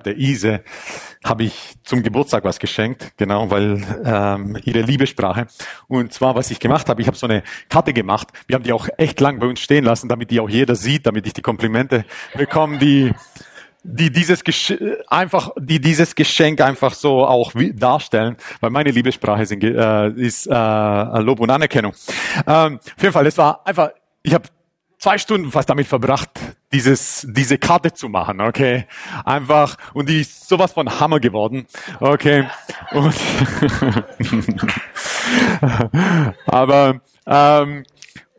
habe, der Ise, habe ich zum Geburtstag was geschenkt, genau, weil ähm, ihre Liebessprache. Und zwar, was ich gemacht habe, ich habe so eine Karte gemacht. Wir haben die auch echt lang bei uns stehen lassen, damit die auch jeder sieht, damit ich die Komplimente bekomme, die die dieses Gesch einfach, die dieses Geschenk einfach so auch darstellen, weil meine Liebessprache sind, äh, ist äh, Lob und Anerkennung. Ähm, auf jeden Fall, es war einfach, ich habe zwei Stunden fast damit verbracht, dieses, diese Karte zu machen, okay? Einfach, und die ist sowas von Hammer geworden, okay? Und aber, ähm,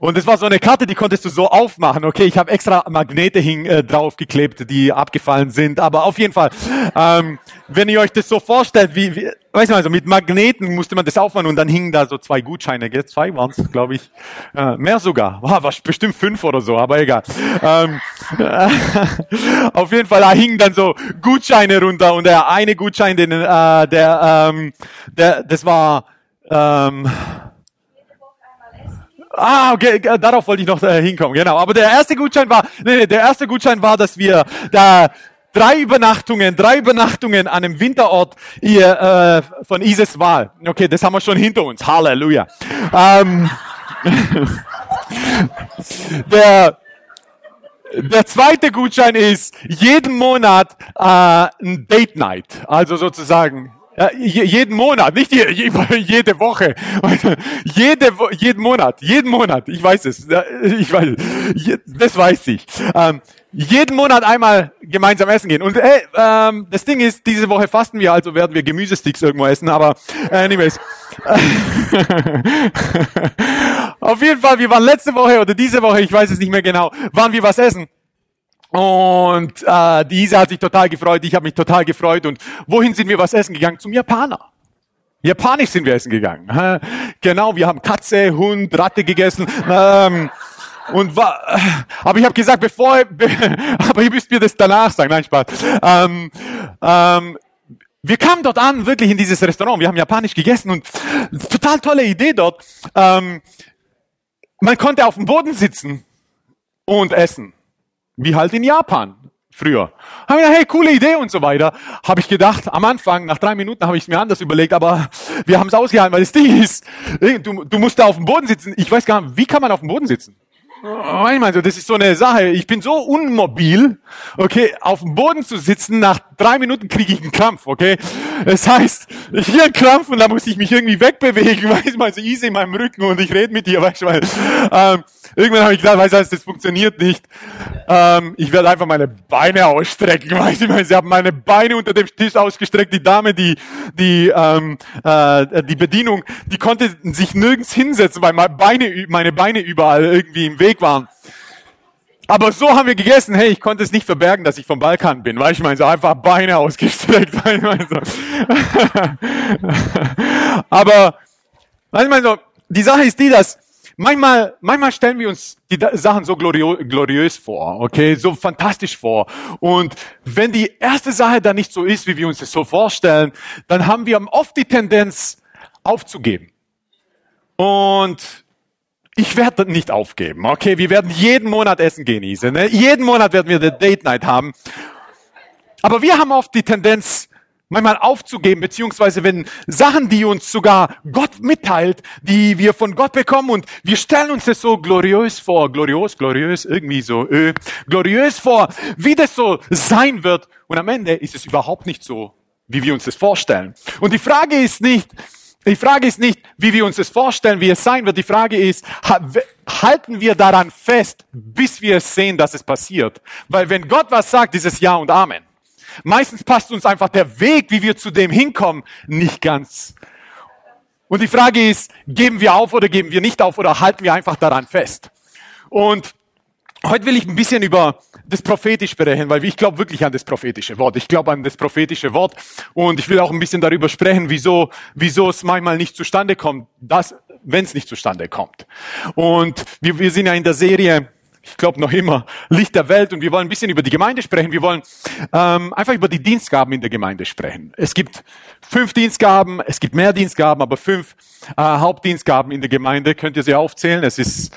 und es war so eine Karte, die konntest du so aufmachen. Okay, ich habe extra Magnete hin, äh, draufgeklebt, die abgefallen sind. Aber auf jeden Fall, ähm, wenn ihr euch das so vorstellt, wie, wie weiß nicht, also mit Magneten musste man das aufmachen und dann hingen da so zwei Gutscheine. Gell? Zwei waren es, glaube ich. Äh, mehr sogar. War, war bestimmt fünf oder so, aber egal. Ähm, äh, auf jeden Fall, da hingen dann so Gutscheine runter und der eine Gutschein, den, äh, der, ähm, der, das war ähm, Ah, okay, darauf wollte ich noch äh, hinkommen, genau. Aber der erste Gutschein war, nee, nee, der erste Gutschein war, dass wir da drei Übernachtungen, drei Übernachtungen an einem Winterort hier, äh, von Ises Wahl. Okay, das haben wir schon hinter uns. Halleluja. Ähm, der, der zweite Gutschein ist jeden Monat äh, ein Date Night, also sozusagen ja, jeden Monat, nicht je, jede Woche. Jede, jeden Monat, jeden Monat. Ich weiß es. Ich weiß, das weiß ich. Ähm, jeden Monat einmal gemeinsam essen gehen. Und hey, ähm, das Ding ist, diese Woche fasten wir, also werden wir Gemüsesticks irgendwo essen. Aber anyways. Auf jeden Fall, wir waren letzte Woche oder diese Woche, ich weiß es nicht mehr genau, waren wir was essen. Und äh, die hat sich total gefreut, ich habe mich total gefreut. Und wohin sind wir was essen gegangen? Zum Japaner. Japanisch sind wir essen gegangen. Genau, wir haben Katze, Hund, Ratte gegessen. Ähm, und war, aber ich habe gesagt, bevor, be, aber ihr müsst mir das danach sagen. Nein, Spaß. Ähm, ähm, wir kamen dort an, wirklich in dieses Restaurant. Wir haben Japanisch gegessen und total tolle Idee dort. Ähm, man konnte auf dem Boden sitzen und essen. Wie halt in Japan früher. Haben wir gedacht, hey, coole Idee und so weiter. Habe ich gedacht, am Anfang, nach drei Minuten habe ich es mir anders überlegt, aber wir haben es ausgehalten, weil das Ding ist, du, du musst da auf dem Boden sitzen. Ich weiß gar nicht, wie kann man auf dem Boden sitzen? Ich meine, das ist so eine Sache. Ich bin so unmobil, okay, auf dem Boden zu sitzen, nach drei Minuten kriege ich einen Krampf, okay. Das heißt, hier einen Krampf und da muss ich mich irgendwie wegbewegen, weißt du, mal so easy in meinem Rücken und ich rede mit dir, weißt du, weil, ähm, irgendwann habe ich gedacht, weißt du, das funktioniert nicht. Ähm, ich werde einfach meine Beine ausstrecken, weißt du, meine, sie haben meine Beine unter dem Tisch ausgestreckt, die Dame, die, die, ähm, äh, die Bedienung, die konnte sich nirgends hinsetzen, weil meine Beine, meine Beine überall irgendwie im Weg waren. Aber so haben wir gegessen. Hey, ich konnte es nicht verbergen, dass ich vom Balkan bin, weil ich meine, so einfach Beine ausgestreckt. Weil ich meine, so. Aber, so, die Sache ist die, dass manchmal, manchmal stellen wir uns die Sachen so gloriös vor, okay, so fantastisch vor. Und wenn die erste Sache dann nicht so ist, wie wir uns das so vorstellen, dann haben wir oft die Tendenz aufzugeben. Und ich werde nicht aufgeben. Okay, wir werden jeden Monat essen gehen, Ise. Ne? Jeden Monat werden wir eine Date Night haben. Aber wir haben oft die Tendenz, manchmal aufzugeben, beziehungsweise wenn Sachen, die uns sogar Gott mitteilt, die wir von Gott bekommen und wir stellen uns das so gloriös vor, glorios, gloriös, irgendwie so, äh, gloriös vor, wie das so sein wird. Und am Ende ist es überhaupt nicht so, wie wir uns das vorstellen. Und die Frage ist nicht, die Frage ist nicht, wie wir uns das vorstellen, wie es sein wird. Die Frage ist, halten wir daran fest, bis wir es sehen, dass es passiert? Weil wenn Gott was sagt, ist es Ja und Amen. Meistens passt uns einfach der Weg, wie wir zu dem hinkommen, nicht ganz. Und die Frage ist, geben wir auf oder geben wir nicht auf oder halten wir einfach daran fest? Und Heute will ich ein bisschen über das Prophetische sprechen, weil ich glaube wirklich an das prophetische Wort. Ich glaube an das prophetische Wort und ich will auch ein bisschen darüber sprechen, wieso, wieso es manchmal nicht zustande kommt, wenn es nicht zustande kommt. Und wir, wir sind ja in der Serie, ich glaube noch immer, Licht der Welt und wir wollen ein bisschen über die Gemeinde sprechen. Wir wollen ähm, einfach über die Dienstgaben in der Gemeinde sprechen. Es gibt fünf Dienstgaben, es gibt mehr Dienstgaben, aber fünf äh, Hauptdienstgaben in der Gemeinde. Könnt ihr sie aufzählen? Es ist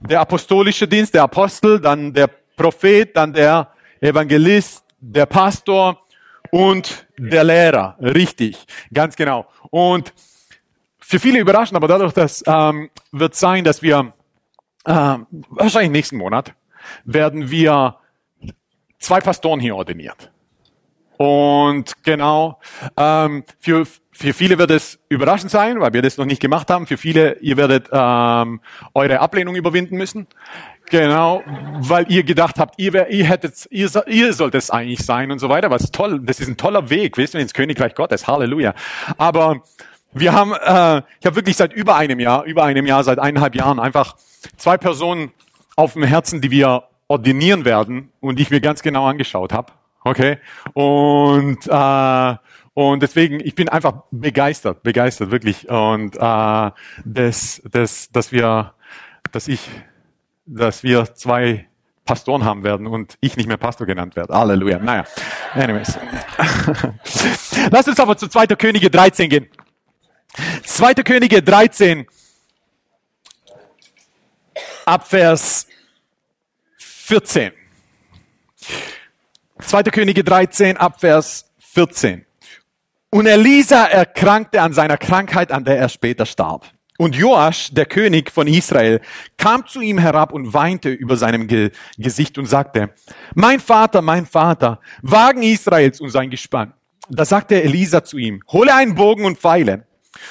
der apostolische Dienst, der Apostel, dann der Prophet, dann der Evangelist, der Pastor und der Lehrer. Richtig, ganz genau. Und für viele überraschend, aber dadurch, dass ähm, wird sein, dass wir äh, wahrscheinlich nächsten Monat werden wir zwei Pastoren hier ordiniert. Und genau, ähm, für, für viele wird es überraschend sein, weil wir das noch nicht gemacht haben. Für viele, ihr werdet ähm, eure Ablehnung überwinden müssen. Genau, weil ihr gedacht habt, ihr, ihr hättet, ihr, ihr sollt es eigentlich sein und so weiter. Was toll, das ist ein toller Weg, wisst ihr, ins Königreich Gottes. Halleluja. Aber wir haben, äh, ich habe wirklich seit über einem Jahr, über einem Jahr, seit eineinhalb Jahren einfach zwei Personen auf dem Herzen, die wir ordinieren werden und die ich mir ganz genau angeschaut habe. Okay? Und, äh, und deswegen, ich bin einfach begeistert, begeistert, wirklich. Und äh, das, das, dass wir, dass ich, dass wir zwei Pastoren haben werden und ich nicht mehr Pastor genannt werde. Halleluja. Naja, anyways. Lass uns aber zu 2. Könige 13 gehen. 2. Könige 13, Abvers 14. 2. Könige 13, Abvers 14. Und Elisa erkrankte an seiner Krankheit, an der er später starb. Und Joasch, der König von Israel, kam zu ihm herab und weinte über seinem Ge Gesicht und sagte, mein Vater, mein Vater, Wagen Israels und sein Gespann. Da sagte Elisa zu ihm, hole einen Bogen und Pfeile.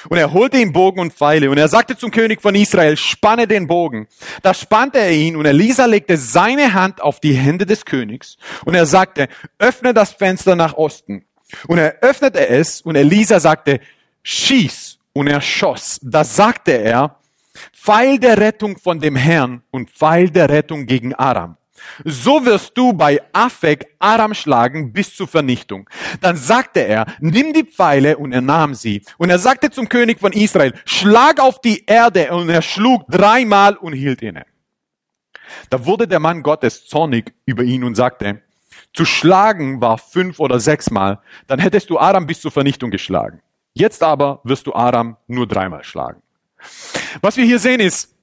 Und er holte ihm Bogen und Pfeile und er sagte zum König von Israel, spanne den Bogen. Da spannte er ihn und Elisa legte seine Hand auf die Hände des Königs und er sagte, öffne das Fenster nach Osten. Und er öffnete es und Elisa sagte, schieß und er schoss. Da sagte er, Pfeil der Rettung von dem Herrn und Pfeil der Rettung gegen Aram. So wirst du bei Afek Aram schlagen bis zur Vernichtung. Dann sagte er, nimm die Pfeile und er nahm sie. Und er sagte zum König von Israel, schlag auf die Erde und er schlug dreimal und hielt inne. Da wurde der Mann Gottes zornig über ihn und sagte, zu schlagen war fünf oder sechsmal, dann hättest du Aram bis zur Vernichtung geschlagen. Jetzt aber wirst du Aram nur dreimal schlagen. Was wir hier sehen ist,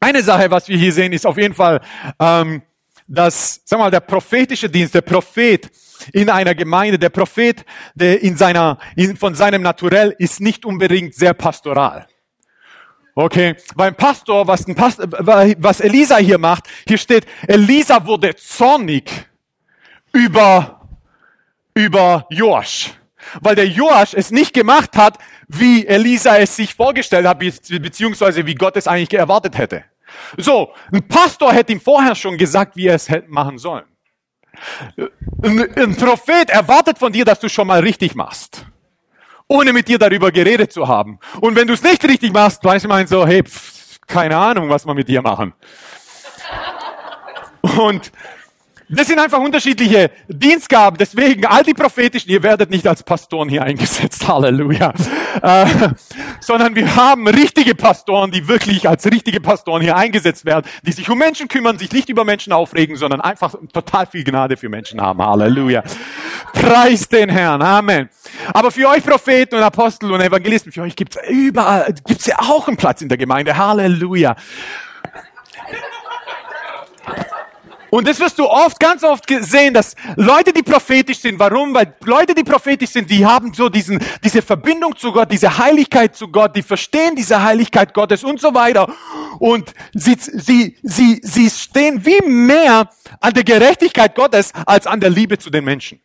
eine Sache, was wir hier sehen, ist auf jeden Fall, ähm, dass, sag mal, der prophetische Dienst, der Prophet in einer Gemeinde, der Prophet, der in seiner, in, von seinem Naturell ist nicht unbedingt sehr pastoral. Okay, beim Pastor, was, ein Pastor, was Elisa hier macht, hier steht, Elisa wurde zornig über, über Joasch. Weil der Joasch es nicht gemacht hat, wie Elisa es sich vorgestellt hat, beziehungsweise wie Gott es eigentlich erwartet hätte. So, ein Pastor hätte ihm vorher schon gesagt, wie er es hätte machen sollen. Ein, ein Prophet erwartet von dir, dass du schon mal richtig machst, ohne mit dir darüber geredet zu haben. Und wenn du es nicht richtig machst, weiß man so, hey, pff, keine Ahnung, was wir mit dir machen. Und das sind einfach unterschiedliche Dienstgaben. Deswegen, all die prophetischen, ihr werdet nicht als Pastoren hier eingesetzt. Halleluja. Äh, sondern wir haben richtige Pastoren, die wirklich als richtige Pastoren hier eingesetzt werden, die sich um Menschen kümmern, sich nicht über Menschen aufregen, sondern einfach total viel Gnade für Menschen haben. Halleluja. Preis den Herrn. Amen. Aber für euch Propheten und Apostel und Evangelisten, für euch gibt's überall, gibt's ja auch einen Platz in der Gemeinde. Halleluja. Und das wirst du oft, ganz oft sehen, dass Leute, die prophetisch sind, warum? Weil Leute, die prophetisch sind, die haben so diesen, diese Verbindung zu Gott, diese Heiligkeit zu Gott, die verstehen diese Heiligkeit Gottes und so weiter. Und sie, sie, sie, sie stehen wie mehr an der Gerechtigkeit Gottes als an der Liebe zu den Menschen.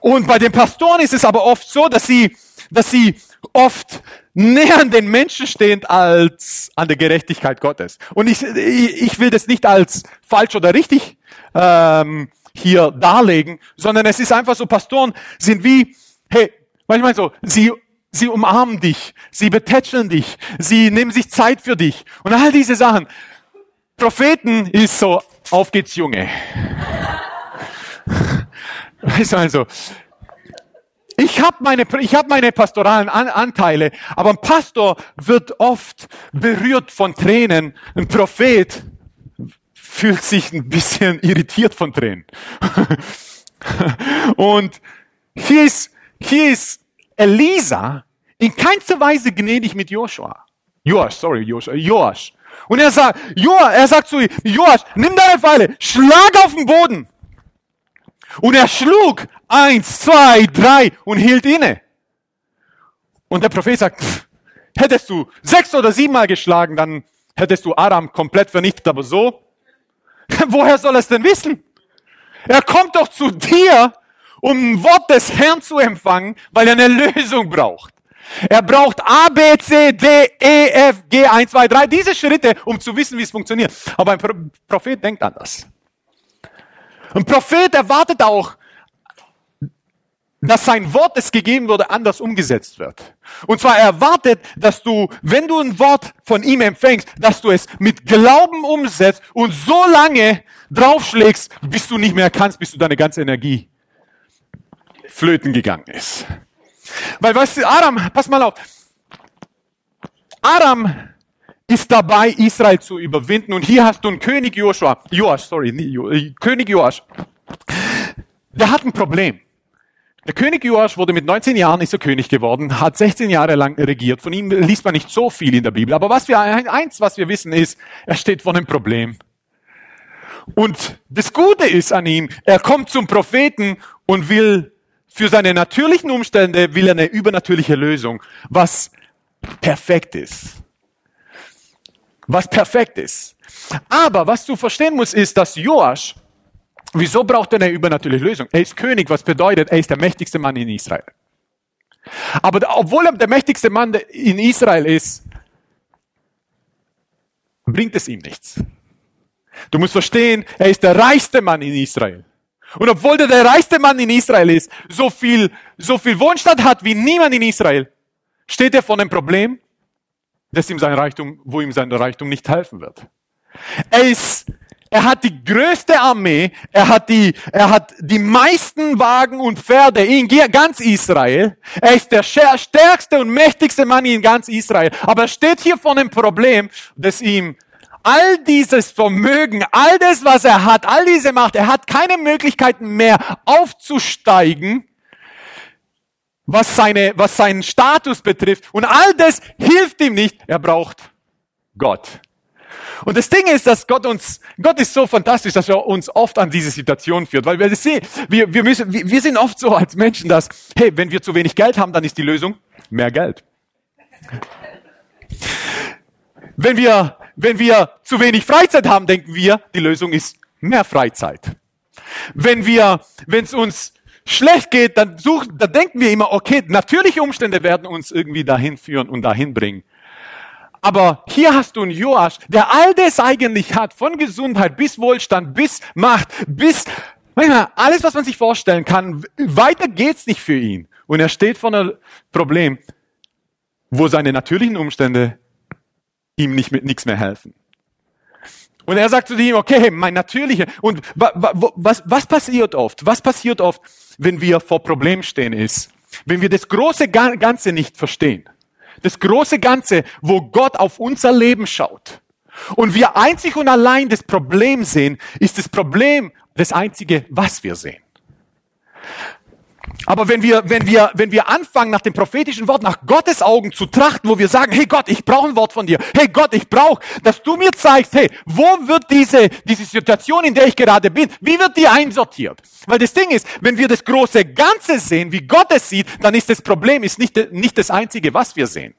Und bei den Pastoren ist es aber oft so, dass sie, dass sie oft näher an den Menschen stehen als an der Gerechtigkeit Gottes. Und ich, ich will das nicht als falsch oder richtig ähm, hier darlegen, sondern es ist einfach so, Pastoren sind wie, hey, manchmal so, sie, sie umarmen dich, sie betätscheln dich, sie nehmen sich Zeit für dich und all diese Sachen. Propheten ist so, auf geht's Junge. Weißt du also, ich habe meine, ich hab meine pastoralen An Anteile, aber ein Pastor wird oft berührt von Tränen. Ein Prophet fühlt sich ein bisschen irritiert von Tränen. Und hier ist, hier ist Elisa in keinster Weise gnädig mit Joshua. Joasch, sorry, Joshua, Joasch. Und er sagt, Joa, er sagt zu Joasch, nimm deine Pfeile, schlag auf den Boden. Und er schlug eins, zwei, drei und hielt inne. Und der Prophet sagt, pff, hättest du sechs oder siebenmal geschlagen, dann hättest du Aram komplett vernichtet, aber so, woher soll er es denn wissen? Er kommt doch zu dir, um ein Wort des Herrn zu empfangen, weil er eine Lösung braucht. Er braucht A, B, C, D, E, F, G, 1, 2, 3, diese Schritte, um zu wissen, wie es funktioniert. Aber ein Prophet denkt anders. Ein Prophet erwartet auch, dass sein Wort, das gegeben wurde, anders umgesetzt wird. Und zwar erwartet, dass du, wenn du ein Wort von ihm empfängst, dass du es mit Glauben umsetzt und so lange draufschlägst, bis du nicht mehr kannst, bis du deine ganze Energie flöten gegangen ist. Weil, weißt du, Aram, pass mal auf. Aram ist dabei, Israel zu überwinden. Und hier hast du einen König Joshua, Joasch, sorry, jo, äh, König Joasch. Der hat ein Problem. Der König Joasch wurde mit 19 Jahren ist er König geworden, hat 16 Jahre lang regiert. Von ihm liest man nicht so viel in der Bibel. Aber was wir, eins, was wir wissen, ist, er steht vor einem Problem. Und das Gute ist an ihm, er kommt zum Propheten und will für seine natürlichen Umstände will er eine übernatürliche Lösung, was perfekt ist. Was perfekt ist. Aber was du verstehen musst, ist, dass Joasch, wieso braucht er eine übernatürliche Lösung? Er ist König, was bedeutet, er ist der mächtigste Mann in Israel. Aber obwohl er der mächtigste Mann in Israel ist, bringt es ihm nichts. Du musst verstehen, er ist der reichste Mann in Israel. Und obwohl der der reichste Mann in Israel ist, so viel, so viel Wohnstand hat wie niemand in Israel, steht er vor einem Problem, das ihm sein Reichtum, wo ihm sein Reichtum nicht helfen wird. Er ist, er hat die größte Armee, er hat die, er hat die meisten Wagen und Pferde in ganz Israel. Er ist der stärkste und mächtigste Mann in ganz Israel. Aber er steht hier vor einem Problem, das ihm all dieses Vermögen, all das, was er hat, all diese Macht, er hat keine Möglichkeiten mehr aufzusteigen, was, seine, was seinen Status betrifft. Und all das hilft ihm nicht. Er braucht Gott. Und das Ding ist, dass Gott uns, Gott ist so fantastisch, dass er uns oft an diese Situation führt, weil wir sehen, wir, wir müssen, wir, wir sind oft so als Menschen, dass, hey, wenn wir zu wenig Geld haben, dann ist die Lösung mehr Geld. Wenn wir wenn wir zu wenig Freizeit haben, denken wir, die Lösung ist mehr Freizeit. Wenn wir, wenn es uns schlecht geht, dann suchen, dann denken wir immer, okay, natürliche Umstände werden uns irgendwie dahin führen und dahin bringen. Aber hier hast du einen Joasch, der all das eigentlich hat, von Gesundheit bis Wohlstand, bis Macht, bis, manchmal alles, was man sich vorstellen kann. Weiter geht's nicht für ihn. Und er steht vor einem Problem, wo seine natürlichen Umstände ihm nicht mit nichts mehr helfen. Und er sagt zu ihm, okay, mein natürlicher. Und was, was passiert oft? Was passiert oft, wenn wir vor Problemen stehen ist? Wenn wir das große Ganze nicht verstehen. Das große Ganze, wo Gott auf unser Leben schaut. Und wir einzig und allein das Problem sehen, ist das Problem das einzige, was wir sehen. Aber wenn wir, wenn wir, wenn wir anfangen, nach dem prophetischen Wort, nach Gottes Augen zu trachten, wo wir sagen, hey Gott, ich brauche ein Wort von dir. Hey Gott, ich brauche, dass du mir zeigst, hey, wo wird diese, diese Situation, in der ich gerade bin, wie wird die einsortiert? Weil das Ding ist, wenn wir das große Ganze sehen, wie Gott es sieht, dann ist das Problem ist nicht, nicht das einzige, was wir sehen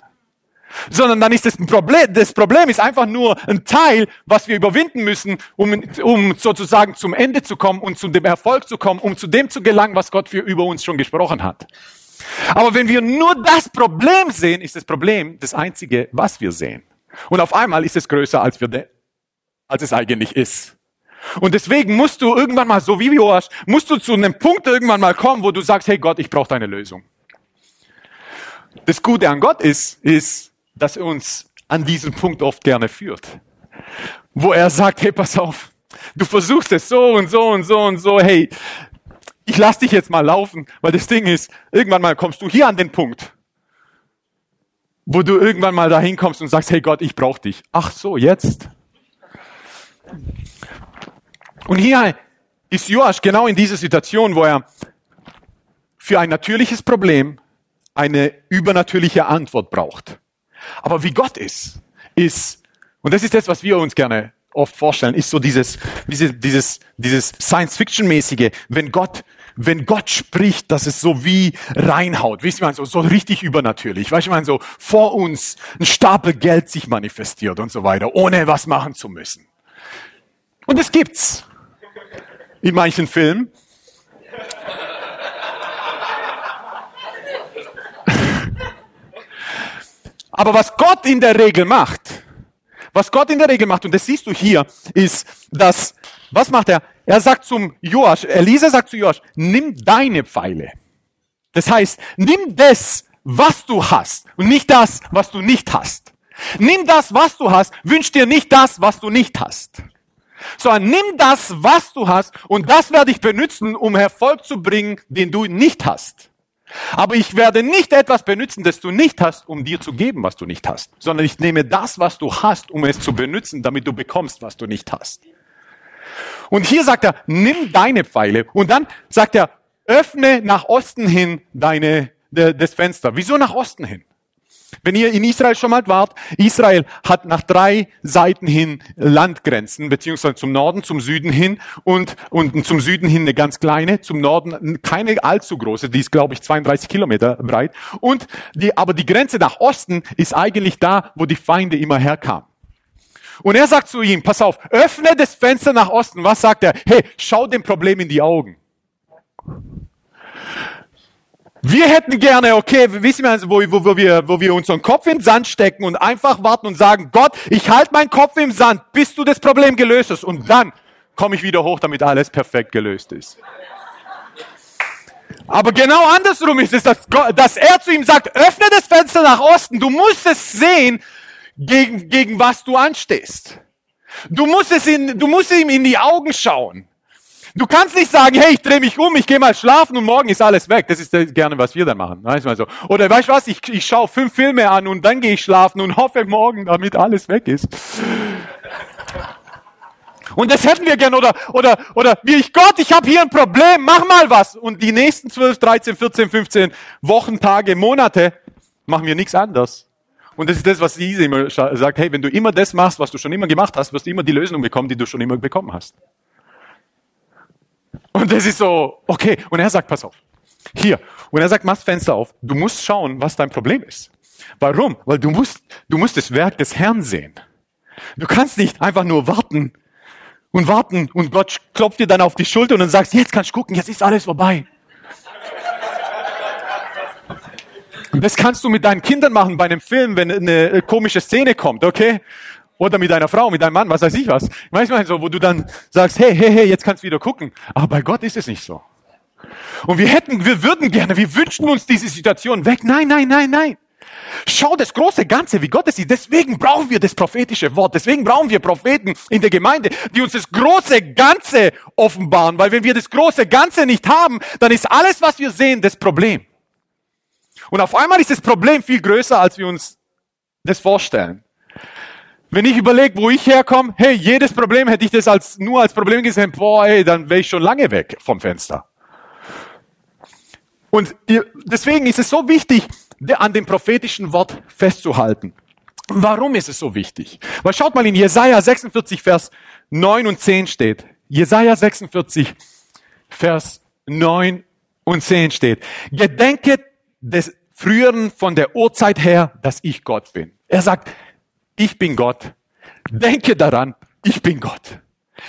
sondern dann ist das Problem, das Problem ist einfach nur ein Teil, was wir überwinden müssen, um, um sozusagen zum Ende zu kommen und zu dem Erfolg zu kommen, um zu dem zu gelangen, was Gott für über uns schon gesprochen hat. Aber wenn wir nur das Problem sehen, ist das Problem das einzige, was wir sehen. Und auf einmal ist es größer, als, wir als es eigentlich ist. Und deswegen musst du irgendwann mal, so wie Joas, musst du zu einem Punkt irgendwann mal kommen, wo du sagst, hey Gott, ich brauche deine Lösung. Das Gute an Gott ist, ist, dass er uns an diesem Punkt oft gerne führt. Wo er sagt, hey, pass auf, du versuchst es so und so und so und so, hey, ich lass dich jetzt mal laufen, weil das Ding ist, irgendwann mal kommst du hier an den Punkt, wo du irgendwann mal dahin kommst und sagst, hey Gott, ich brauche dich. Ach so, jetzt? Und hier ist Joasch genau in dieser Situation, wo er für ein natürliches Problem eine übernatürliche Antwort braucht. Aber wie Gott ist, ist, und das ist das, was wir uns gerne oft vorstellen, ist so dieses, diese, dieses, dieses Science-Fiction-mäßige, wenn Gott, wenn Gott spricht, dass es so wie reinhaut, wisst ihr, so, so richtig übernatürlich, weißt du, man so vor uns ein Stapel Geld sich manifestiert und so weiter, ohne was machen zu müssen. Und es gibt's. In manchen Filmen. Aber was Gott in der Regel macht, was Gott in der Regel macht, und das siehst du hier, ist, dass, was macht er? Er sagt zum Joasch, Elisa sagt zu Joasch, nimm deine Pfeile. Das heißt, nimm das, was du hast und nicht das, was du nicht hast. Nimm das, was du hast, wünsch dir nicht das, was du nicht hast. Sondern nimm das, was du hast und das werde ich benutzen, um Erfolg zu bringen, den du nicht hast. Aber ich werde nicht etwas benutzen, das du nicht hast, um dir zu geben, was du nicht hast, sondern ich nehme das, was du hast, um es zu benutzen, damit du bekommst, was du nicht hast. Und hier sagt er, nimm deine Pfeile. Und dann sagt er, öffne nach Osten hin deine, das Fenster. Wieso nach Osten hin? Wenn ihr in Israel schon mal wart, Israel hat nach drei Seiten hin Landgrenzen, beziehungsweise zum Norden, zum Süden hin und, und zum Süden hin eine ganz kleine, zum Norden keine allzu große, die ist glaube ich 32 Kilometer breit. Und die, aber die Grenze nach Osten ist eigentlich da, wo die Feinde immer herkamen. Und er sagt zu ihm, pass auf, öffne das Fenster nach Osten. Was sagt er? Hey, schau dem Problem in die Augen. Wir hätten gerne, okay, wissen wir, wo, wo, wo, wir, wo wir unseren Kopf in den Sand stecken und einfach warten und sagen, Gott, ich halte meinen Kopf im Sand, bis du das Problem gelöst hast. Und dann komme ich wieder hoch, damit alles perfekt gelöst ist. Aber genau andersrum ist es, dass, Gott, dass er zu ihm sagt, öffne das Fenster nach Osten. Du musst es sehen, gegen, gegen was du anstehst. Du musst, es in, du musst ihm in die Augen schauen. Du kannst nicht sagen, hey, ich drehe mich um, ich gehe mal schlafen und morgen ist alles weg. Das ist gerne, was wir dann machen. Weißt du, so. Oder weißt du was, ich, ich schaue fünf Filme an und dann gehe ich schlafen und hoffe morgen, damit alles weg ist. Und das hätten wir gern. Oder, oder, oder wie ich, Gott, ich habe hier ein Problem, mach mal was. Und die nächsten 12, 13, 14, 15 Wochen, Tage, Monate machen wir nichts anderes. Und das ist das, was Ise immer sagt, hey, wenn du immer das machst, was du schon immer gemacht hast, wirst du immer die Lösung bekommen, die du schon immer bekommen hast. Und das ist so, okay. Und er sagt, pass auf. Hier. Und er sagt, mach Fenster auf. Du musst schauen, was dein Problem ist. Warum? Weil du musst, du musst das Werk des Herrn sehen. Du kannst nicht einfach nur warten und warten und Gott klopft dir dann auf die Schulter und dann sagst, jetzt kannst du gucken, jetzt ist alles vorbei. Das kannst du mit deinen Kindern machen bei einem Film, wenn eine komische Szene kommt, okay? Oder mit deiner Frau, mit deinem Mann, was weiß ich was. Manchmal so, wo du dann sagst, hey, hey, hey, jetzt kannst du wieder gucken. Aber bei Gott ist es nicht so. Und wir hätten, wir würden gerne, wir wünschen uns diese Situation weg. Nein, nein, nein, nein. Schau das große Ganze, wie Gott es ist. Deswegen brauchen wir das prophetische Wort. Deswegen brauchen wir Propheten in der Gemeinde, die uns das große Ganze offenbaren. Weil wenn wir das große Ganze nicht haben, dann ist alles, was wir sehen, das Problem. Und auf einmal ist das Problem viel größer, als wir uns das vorstellen. Wenn ich überlege, wo ich herkomme, hey, jedes Problem hätte ich das als, nur als Problem gesehen, boah, ey, dann wäre ich schon lange weg vom Fenster. Und deswegen ist es so wichtig, an dem prophetischen Wort festzuhalten. Warum ist es so wichtig? Weil schaut mal in Jesaja 46, Vers 9 und 10 steht. Jesaja 46, Vers 9 und 10 steht. Gedenket des früheren von der Urzeit her, dass ich Gott bin. Er sagt, ich bin Gott. Denke daran, ich bin Gott.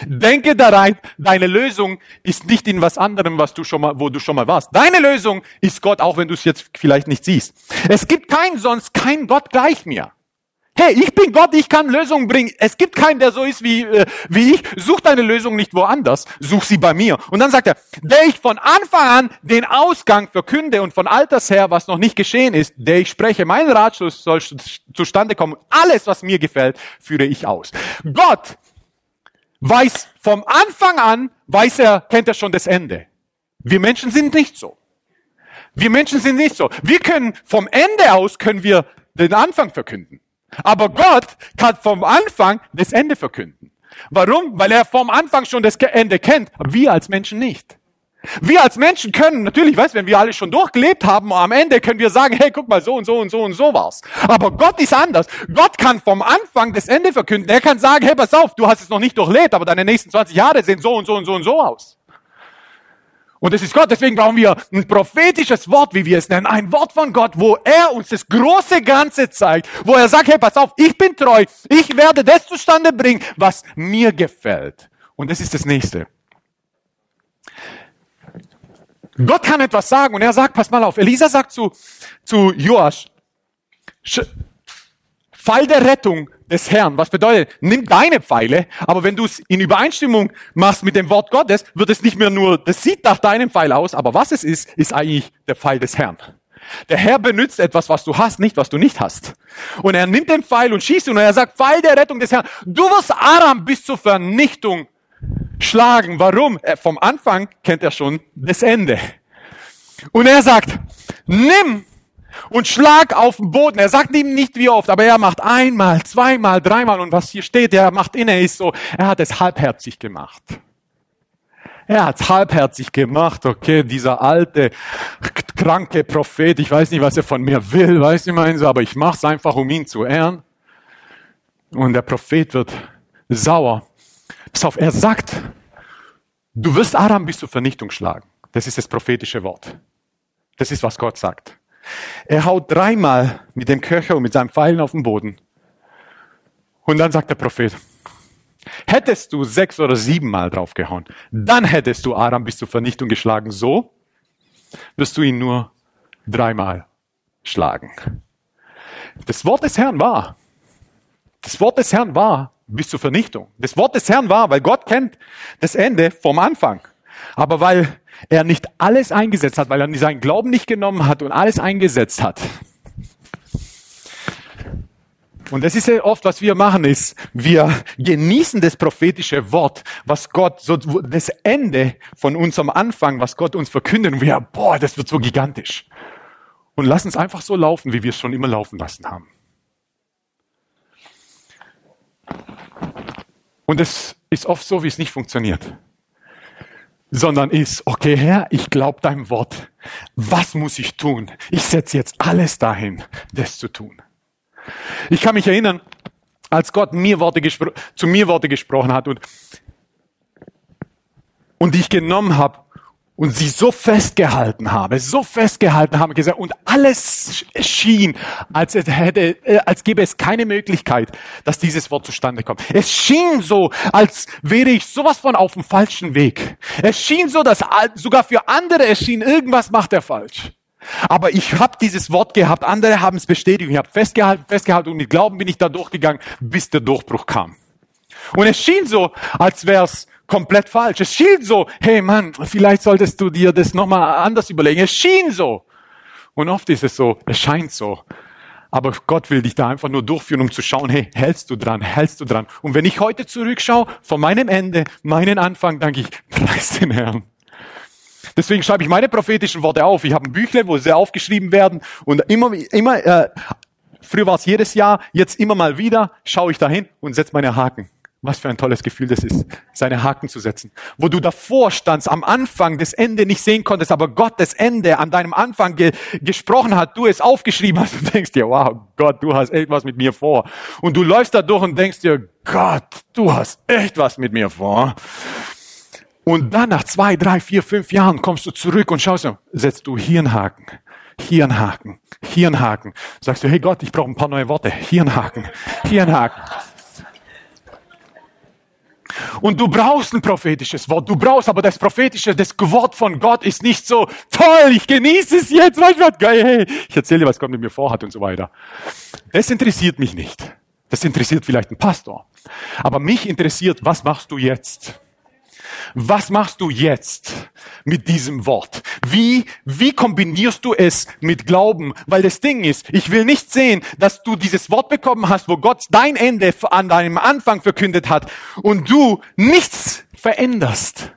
Denke daran, deine Lösung ist nicht in was anderem, was du schon mal, wo du schon mal warst. Deine Lösung ist Gott, auch wenn du es jetzt vielleicht nicht siehst. Es gibt keinen sonst, kein Gott gleich mir. Hey, ich bin Gott, ich kann Lösungen bringen. Es gibt keinen, der so ist wie, äh, wie ich. Such deine Lösung nicht woanders, such sie bei mir. Und dann sagt er, der ich von Anfang an den Ausgang verkünde und von Alters her, was noch nicht geschehen ist, der ich spreche, mein Ratschluss soll zustande kommen. Alles, was mir gefällt, führe ich aus. Gott weiß vom Anfang an, weiß er, kennt er schon das Ende. Wir Menschen sind nicht so. Wir Menschen sind nicht so. Wir können vom Ende aus, können wir den Anfang verkünden. Aber Gott kann vom Anfang das Ende verkünden. Warum? Weil er vom Anfang schon das Ende kennt, aber wir als Menschen nicht. Wir als Menschen können, natürlich, weißt, wenn wir alle schon durchgelebt haben, am Ende können wir sagen, hey, guck mal, so und so und so und so war's. Aber Gott ist anders. Gott kann vom Anfang das Ende verkünden. Er kann sagen, hey, pass auf, du hast es noch nicht durchlebt, aber deine nächsten 20 Jahre sehen so und so und so und so aus. Und es ist Gott, deswegen brauchen wir ein prophetisches Wort, wie wir es nennen, ein Wort von Gott, wo er uns das große Ganze zeigt, wo er sagt, hey, pass auf, ich bin treu, ich werde das zustande bringen, was mir gefällt. Und das ist das nächste. Gott kann etwas sagen und er sagt, pass mal auf, Elisa sagt zu, zu Joasch, Pfeil der Rettung des Herrn. Was bedeutet, nimm deine Pfeile, aber wenn du es in Übereinstimmung machst mit dem Wort Gottes, wird es nicht mehr nur, das sieht nach deinem Pfeil aus, aber was es ist, ist eigentlich der Pfeil des Herrn. Der Herr benutzt etwas, was du hast, nicht was du nicht hast. Und er nimmt den Pfeil und schießt ihn und er sagt, Pfeil der Rettung des Herrn. Du wirst Aram bis zur Vernichtung schlagen. Warum? Er, vom Anfang kennt er schon das Ende. Und er sagt, nimm und schlag auf den Boden. Er sagt ihm nicht wie oft, aber er macht einmal, zweimal, dreimal und was hier steht, er macht inne ist so, er hat es halbherzig gemacht. Er hat es halbherzig gemacht, okay, dieser alte, kranke Prophet, ich weiß nicht, was er von mir will, weiß ich meinen so, aber ich mache es einfach, um ihn zu ehren. Und der Prophet wird sauer. Pass auf, er sagt, du wirst Aram bis zur Vernichtung schlagen. Das ist das prophetische Wort. Das ist, was Gott sagt. Er haut dreimal mit dem Köcher und mit seinem Pfeilen auf den Boden. Und dann sagt der Prophet, hättest du sechs oder siebenmal draufgehauen, dann hättest du Aram bis zur Vernichtung geschlagen. So wirst du ihn nur dreimal schlagen. Das Wort des Herrn war, das Wort des Herrn war bis zur Vernichtung. Das Wort des Herrn war, weil Gott kennt das Ende vom Anfang. Aber weil er nicht alles eingesetzt hat, weil er seinen Glauben nicht genommen hat und alles eingesetzt hat. Und das ist ja oft, was wir machen, ist, wir genießen das prophetische Wort, was Gott, so das Ende von unserem Anfang, was Gott uns verkündet, und wir, boah, das wird so gigantisch. Und lassen es einfach so laufen, wie wir es schon immer laufen lassen haben. Und es ist oft so, wie es nicht funktioniert. Sondern ist, okay Herr, ich glaube deinem Wort. Was muss ich tun? Ich setze jetzt alles dahin, das zu tun. Ich kann mich erinnern, als Gott mir Worte zu mir Worte gesprochen hat und, und ich genommen habe und sie so festgehalten habe, so festgehalten habe, gesagt, und alles schien, als, hätte, äh, als gäbe es keine Möglichkeit, dass dieses Wort zustande kommt. Es schien so, als wäre ich sowas von auf dem falschen Weg. Es schien so, dass sogar für andere es schien, irgendwas macht er falsch. Aber ich habe dieses Wort gehabt, andere haben es bestätigt, ich habe festgehalten, festgehalten und mit Glauben bin ich da durchgegangen, bis der Durchbruch kam. Und es schien so, als wäre es komplett falsch. Es schien so, hey Mann, vielleicht solltest du dir das nochmal anders überlegen. Es schien so. Und oft ist es so, es scheint so. Aber Gott will dich da einfach nur durchführen, um zu schauen, hey, hältst du dran, hältst du dran. Und wenn ich heute zurückschaue, von meinem Ende, meinen Anfang, danke ich, preis den Herrn. Deswegen schreibe ich meine prophetischen Worte auf. Ich habe ein Büchle, wo sie aufgeschrieben werden. Und immer, immer, äh, früher war es jedes Jahr, jetzt immer mal wieder, schaue ich dahin und setze meine Haken. Was für ein tolles Gefühl das ist, seine Haken zu setzen. Wo du davor standst, am Anfang das Ende nicht sehen konntest, aber Gott das Ende an deinem Anfang ge gesprochen hat, du es aufgeschrieben hast und denkst dir, wow, Gott, du hast echt was mit mir vor. Und du läufst da durch und denkst dir, Gott, du hast echt was mit mir vor. Und dann nach zwei, drei, vier, fünf Jahren kommst du zurück und schaust, setzt du hier einen Haken, hier einen Haken, hier einen Haken. Sagst du, hey Gott, ich brauche ein paar neue Worte, hier einen Haken, hier einen Haken. Und du brauchst ein prophetisches Wort. Du brauchst aber das prophetische, das Wort von Gott ist nicht so toll, ich genieße es jetzt, manchmal geil, hey, ich erzähle dir, was Gott mit mir vorhat und so weiter. Das interessiert mich nicht. Das interessiert vielleicht einen Pastor. Aber mich interessiert, was machst du jetzt? Was machst du jetzt mit diesem Wort? Wie, wie kombinierst du es mit Glauben? Weil das Ding ist, ich will nicht sehen, dass du dieses Wort bekommen hast, wo Gott dein Ende an deinem Anfang verkündet hat und du nichts veränderst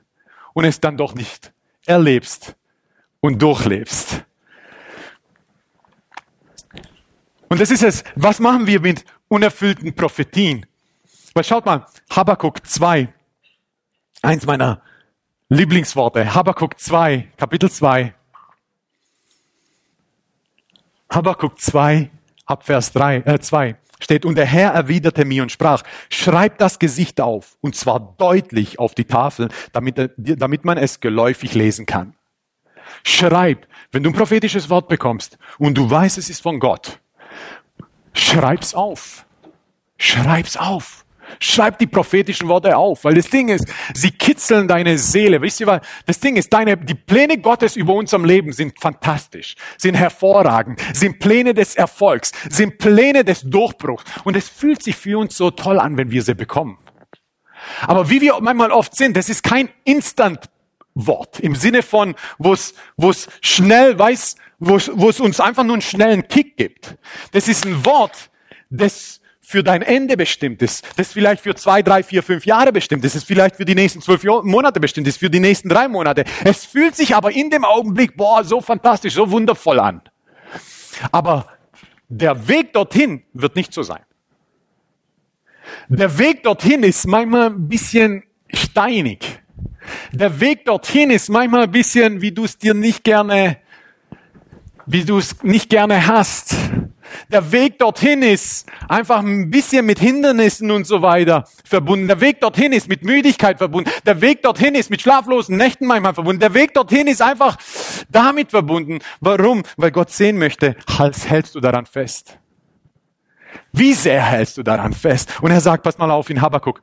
und es dann doch nicht erlebst und durchlebst. Und das ist es. Was machen wir mit unerfüllten Prophetien? Weil schaut mal, Habakkuk 2, eins meiner Lieblingsworte. Habakkuk 2, Kapitel 2. Habakkuk 2, Abvers 3, äh, 2 steht, und der Herr erwiderte mir und sprach, schreib das Gesicht auf, und zwar deutlich auf die Tafel, damit, damit man es geläufig lesen kann. Schreib, wenn du ein prophetisches Wort bekommst und du weißt, es ist von Gott, schreib's auf. Schreib's auf. Schreib die prophetischen Worte auf, weil das Ding ist, sie kitzeln deine Seele. Wisst ihr was? Das Ding ist, deine, die Pläne Gottes über unserem Leben sind fantastisch, sind hervorragend, sind Pläne des Erfolgs, sind Pläne des Durchbruchs. Und es fühlt sich für uns so toll an, wenn wir sie bekommen. Aber wie wir manchmal oft sind, das ist kein Instant Wort im Sinne von, wo es, schnell weiß, wo es uns einfach nur einen schnellen Kick gibt. Das ist ein Wort, das für dein Ende bestimmt ist, das vielleicht für zwei, drei, vier, fünf Jahre bestimmt ist, das vielleicht für die nächsten zwölf Monate bestimmt ist, für die nächsten drei Monate. Es fühlt sich aber in dem Augenblick, boah, so fantastisch, so wundervoll an. Aber der Weg dorthin wird nicht so sein. Der Weg dorthin ist manchmal ein bisschen steinig. Der Weg dorthin ist manchmal ein bisschen, wie du es dir nicht gerne, wie du es nicht gerne hast. Der Weg dorthin ist einfach ein bisschen mit Hindernissen und so weiter verbunden. Der Weg dorthin ist mit Müdigkeit verbunden. Der Weg dorthin ist mit schlaflosen Nächten manchmal verbunden. Der Weg dorthin ist einfach damit verbunden. Warum? Weil Gott sehen möchte, hältst du daran fest. Wie sehr hältst du daran fest? Und er sagt, pass mal auf in Habakkuk.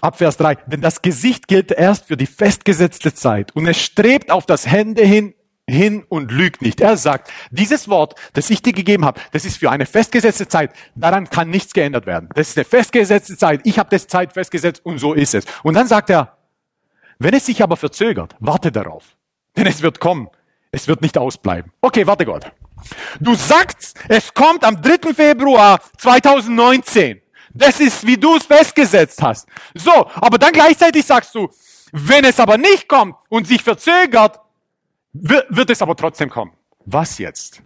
Ab Vers 3. Denn das Gesicht gilt erst für die festgesetzte Zeit und es strebt auf das Hände hin hin und lügt nicht. Er sagt, dieses Wort, das ich dir gegeben habe, das ist für eine festgesetzte Zeit. Daran kann nichts geändert werden. Das ist eine festgesetzte Zeit. Ich habe das Zeit festgesetzt und so ist es. Und dann sagt er, wenn es sich aber verzögert, warte darauf. Denn es wird kommen. Es wird nicht ausbleiben. Okay, warte Gott. Du sagst, es kommt am 3. Februar 2019. Das ist, wie du es festgesetzt hast. So, aber dann gleichzeitig sagst du, wenn es aber nicht kommt und sich verzögert, wird es aber trotzdem kommen. Was jetzt?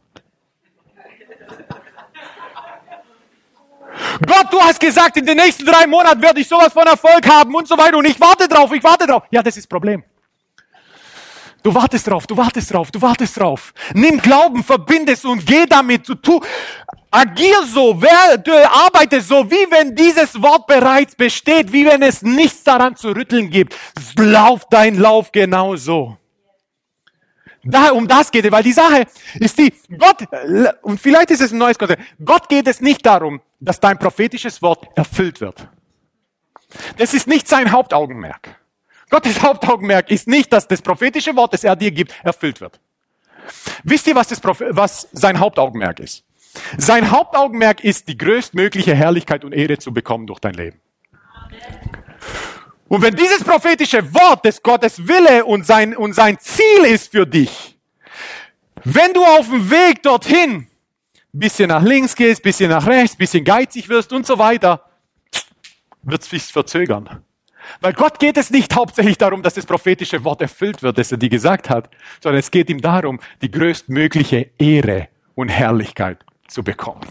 Gott, du hast gesagt, in den nächsten drei Monaten werde ich sowas von Erfolg haben und so weiter und ich warte drauf, ich warte drauf. Ja, das ist das Problem. Du wartest drauf, du wartest drauf, du wartest drauf. Nimm Glauben, verbinde es und geh damit. Du, tu, agier so, wer, du arbeite so, wie wenn dieses Wort bereits besteht, wie wenn es nichts daran zu rütteln gibt. Lauf dein Lauf genauso. Da, um das geht es, weil die Sache ist die, Gott, und vielleicht ist es ein neues Konzept, Gott geht es nicht darum, dass dein prophetisches Wort erfüllt wird. Das ist nicht sein Hauptaugenmerk. Gottes Hauptaugenmerk ist nicht, dass das prophetische Wort, das er dir gibt, erfüllt wird. Wisst ihr, was, das was sein Hauptaugenmerk ist? Sein Hauptaugenmerk ist, die größtmögliche Herrlichkeit und Ehre zu bekommen durch dein Leben. Und wenn dieses prophetische Wort des Gottes Wille und sein, und sein Ziel ist für dich, wenn du auf dem Weg dorthin bisschen nach links gehst, bisschen nach rechts, bisschen geizig wirst und so weiter, wird es sich verzögern. Weil Gott geht es nicht hauptsächlich darum, dass das prophetische Wort erfüllt wird, das er dir gesagt hat, sondern es geht ihm darum, die größtmögliche Ehre und Herrlichkeit zu bekommen.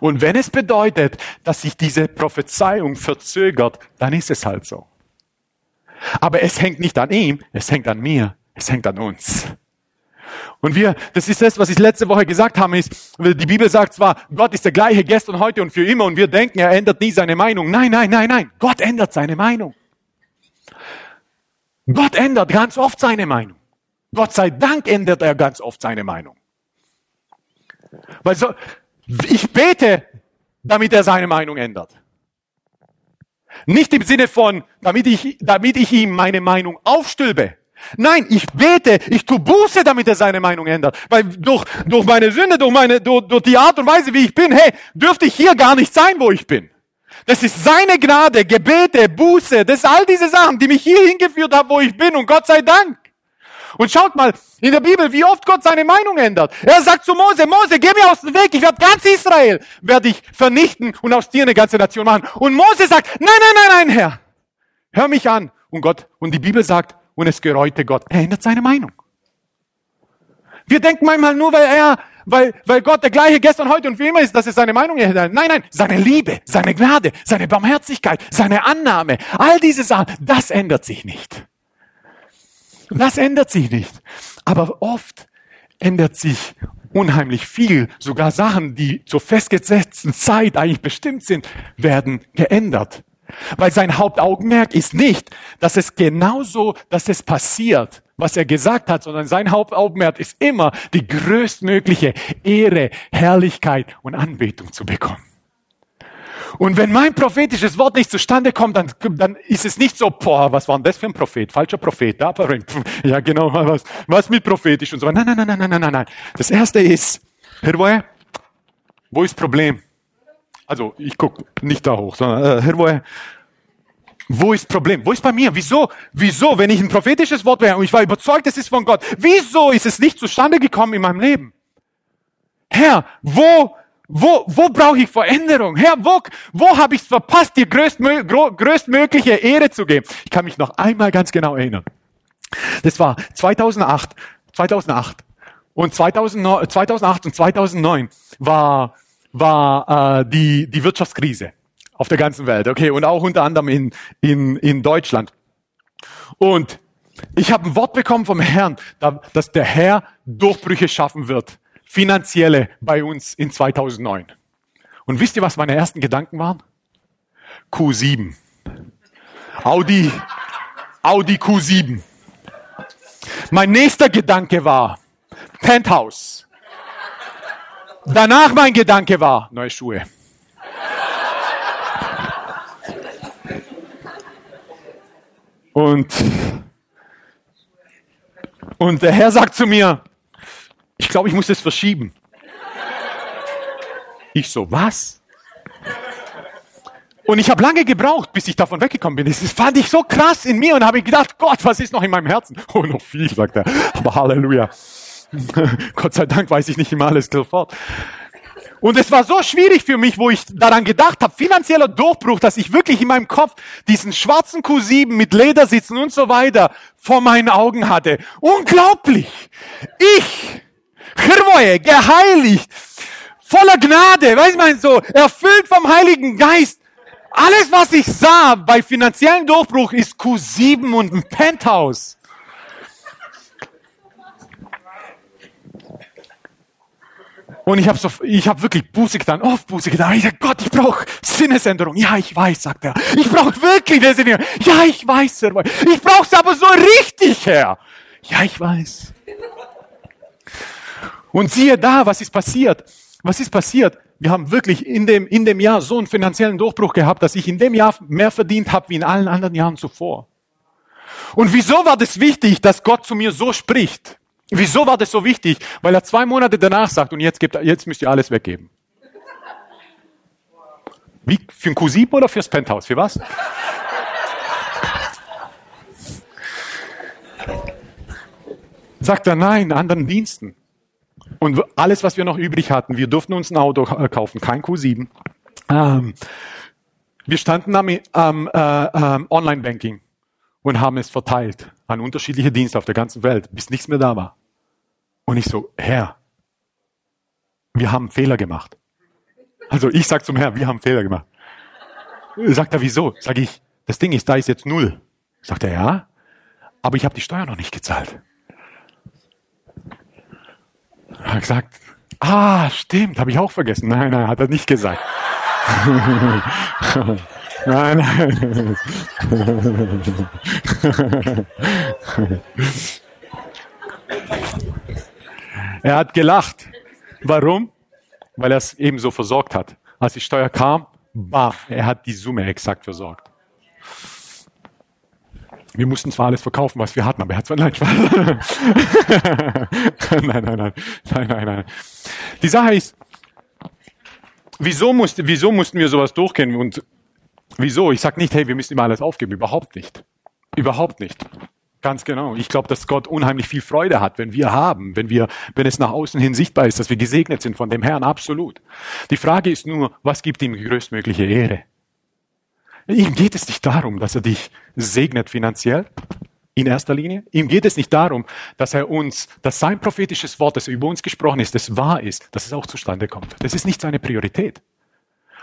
Und wenn es bedeutet, dass sich diese Prophezeiung verzögert, dann ist es halt so. Aber es hängt nicht an ihm, es hängt an mir, es hängt an uns. Und wir, das ist das, was ich letzte Woche gesagt habe, ist, die Bibel sagt zwar, Gott ist der gleiche gestern, heute und für immer und wir denken, er ändert nie seine Meinung. Nein, nein, nein, nein. Gott ändert seine Meinung. Gott ändert ganz oft seine Meinung. Gott sei Dank ändert er ganz oft seine Meinung. Weil so, ich bete, damit er seine Meinung ändert. Nicht im Sinne von, damit ich, damit ich ihm meine Meinung aufstülpe. Nein, ich bete, ich tue Buße, damit er seine Meinung ändert. Weil durch, durch meine Sünde, durch meine, durch, durch die Art und Weise, wie ich bin, hey, dürfte ich hier gar nicht sein, wo ich bin. Das ist seine Gnade, Gebete, Buße, das sind all diese Sachen, die mich hier hingeführt haben, wo ich bin und Gott sei Dank. Und schaut mal in der Bibel, wie oft Gott seine Meinung ändert. Er sagt zu Mose, Mose, geh mir aus dem Weg, ich werde ganz Israel, werde ich vernichten und aus dir eine ganze Nation machen. Und Mose sagt, nein, nein, nein, nein, Herr, hör mich an. Und Gott, und die Bibel sagt, und es gereute Gott. Er ändert seine Meinung. Wir denken manchmal nur, weil er weil, weil Gott der gleiche gestern, heute und wie immer ist, dass es seine Meinung ist. Nein, nein, seine Liebe, seine Gnade, seine Barmherzigkeit, seine Annahme, all diese Sachen, das ändert sich nicht. Das ändert sich nicht. Aber oft ändert sich unheimlich viel. Sogar Sachen, die zur festgesetzten Zeit eigentlich bestimmt sind, werden geändert. Weil sein Hauptaugenmerk ist nicht, dass es genauso, dass es passiert, was er gesagt hat, sondern sein Hauptaugenmerk ist immer, die größtmögliche Ehre, Herrlichkeit und Anbetung zu bekommen. Und wenn mein prophetisches Wort nicht zustande kommt, dann, dann ist es nicht so, boah, was war denn das für ein Prophet? Falscher Prophet, da, ja genau, was, was mit prophetisch und so. Nein, nein, nein, nein, nein, nein, nein. Das erste ist, Herr Woe, wo ist das Problem? Also, ich gucke nicht da hoch, sondern, äh, Woe, wo ist das Problem? Wo ist bei mir? Wieso? Wieso, wenn ich ein prophetisches Wort wäre und ich war überzeugt, es ist von Gott, wieso ist es nicht zustande gekommen in meinem Leben? Herr, wo, wo, wo brauche ich Veränderung? Herr, wo, wo habe ich es verpasst, dir größtmö größtmögliche Ehre zu geben? Ich kann mich noch einmal ganz genau erinnern. Das war 2008, 2008 und 2009, 2008 und 2009 war war äh, die die Wirtschaftskrise auf der ganzen Welt, okay, und auch unter anderem in, in, in Deutschland. Und ich habe ein Wort bekommen vom Herrn, dass der Herr Durchbrüche schaffen wird, finanzielle bei uns in 2009. Und wisst ihr, was meine ersten Gedanken waren? Q7. Audi, Audi Q7. Mein nächster Gedanke war Penthouse. Danach mein Gedanke war neue Schuhe. Und, und der Herr sagt zu mir, ich glaube, ich muss das verschieben. Ich so, was? Und ich habe lange gebraucht, bis ich davon weggekommen bin. Das fand ich so krass in mir und habe gedacht, Gott, was ist noch in meinem Herzen? Oh, noch viel, sagt er. Aber Halleluja. Gott sei Dank weiß ich nicht immer alles sofort. Und es war so schwierig für mich, wo ich daran gedacht habe, finanzieller Durchbruch, dass ich wirklich in meinem Kopf diesen schwarzen Q7 mit Ledersitzen und so weiter vor meinen Augen hatte. Unglaublich! Ich, Chirvoje, geheiligt, voller Gnade, weiß man so, erfüllt vom Heiligen Geist. Alles, was ich sah bei finanziellen Durchbruch, ist Q7 und ein Penthouse. Und ich habe so, ich habe wirklich Buße getan, oft Buße getan. Ich sage, Gott, ich brauche Sinnesänderung. Ja, ich weiß, sagt er. Ich brauche wirklich eine Sinnesänderung. Ja, ich weiß, Herr. Ich brauche es aber so richtig, Herr. Ja, ich weiß. Und siehe da, was ist passiert? Was ist passiert? Wir haben wirklich in dem, in dem Jahr so einen finanziellen Durchbruch gehabt, dass ich in dem Jahr mehr verdient habe wie in allen anderen Jahren zuvor. Und wieso war das wichtig, dass Gott zu mir so spricht? Wieso war das so wichtig? Weil er zwei Monate danach sagt, und jetzt, gebt, jetzt müsst ihr alles weggeben. Wie, für ein Q7 oder fürs Penthouse? Für was? Sagt er, nein, anderen Diensten. Und alles, was wir noch übrig hatten, wir durften uns ein Auto äh, kaufen, kein Q7. Ähm, wir standen am, am äh, ähm, Online-Banking und haben es verteilt an unterschiedliche Dienste auf der ganzen Welt, bis nichts mehr da war. Und ich so, Herr, wir haben Fehler gemacht. Also ich sag zum Herrn, wir haben Fehler gemacht. Sagt er, wieso? Sag ich, das Ding ist, da ist jetzt null. Sagt er, ja, aber ich habe die Steuer noch nicht gezahlt. Er hat gesagt, ah, stimmt, habe ich auch vergessen. Nein, nein, hat er nicht gesagt. nein, nein. Er hat gelacht. Warum? Weil er es eben so versorgt hat. Als die Steuer kam, bam, er hat die Summe exakt versorgt. Wir mussten zwar alles verkaufen, was wir hatten, aber er hat zwar nein, nein, nein, nein, nein, nein, nein. Die Sache ist, wieso, musste, wieso mussten wir sowas durchgehen und wieso? Ich sage nicht, hey, wir müssen immer alles aufgeben, überhaupt nicht, überhaupt nicht. Ganz genau. Ich glaube, dass Gott unheimlich viel Freude hat, wenn wir haben, wenn wir, wenn es nach außen hin sichtbar ist, dass wir gesegnet sind von dem Herrn, absolut. Die Frage ist nur, was gibt ihm größtmögliche Ehre? Ihm geht es nicht darum, dass er dich segnet finanziell. in erster Linie. Ihm geht es nicht darum, dass er uns, dass sein prophetisches Wort, das über uns gesprochen ist, das wahr ist, dass es auch zustande kommt. Das ist nicht seine Priorität.